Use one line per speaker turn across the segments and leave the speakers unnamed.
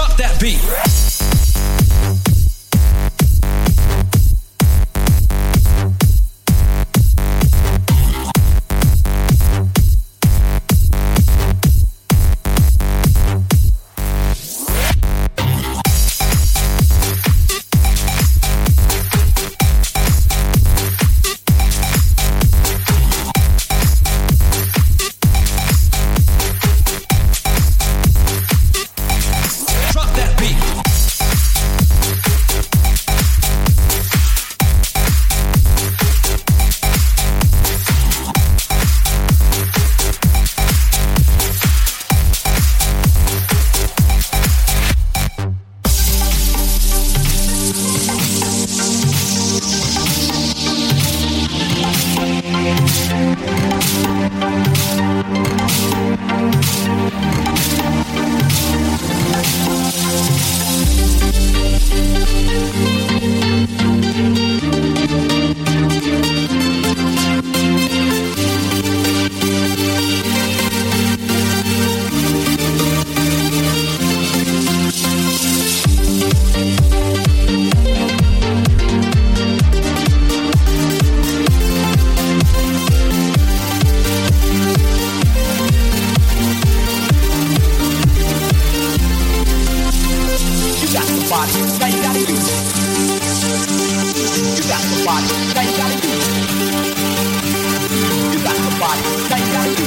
Drop that beat. Thank
you. You gotta. You got you gotta. You got you gotta.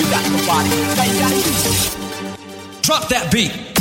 You got you gotta.
Drop that beat.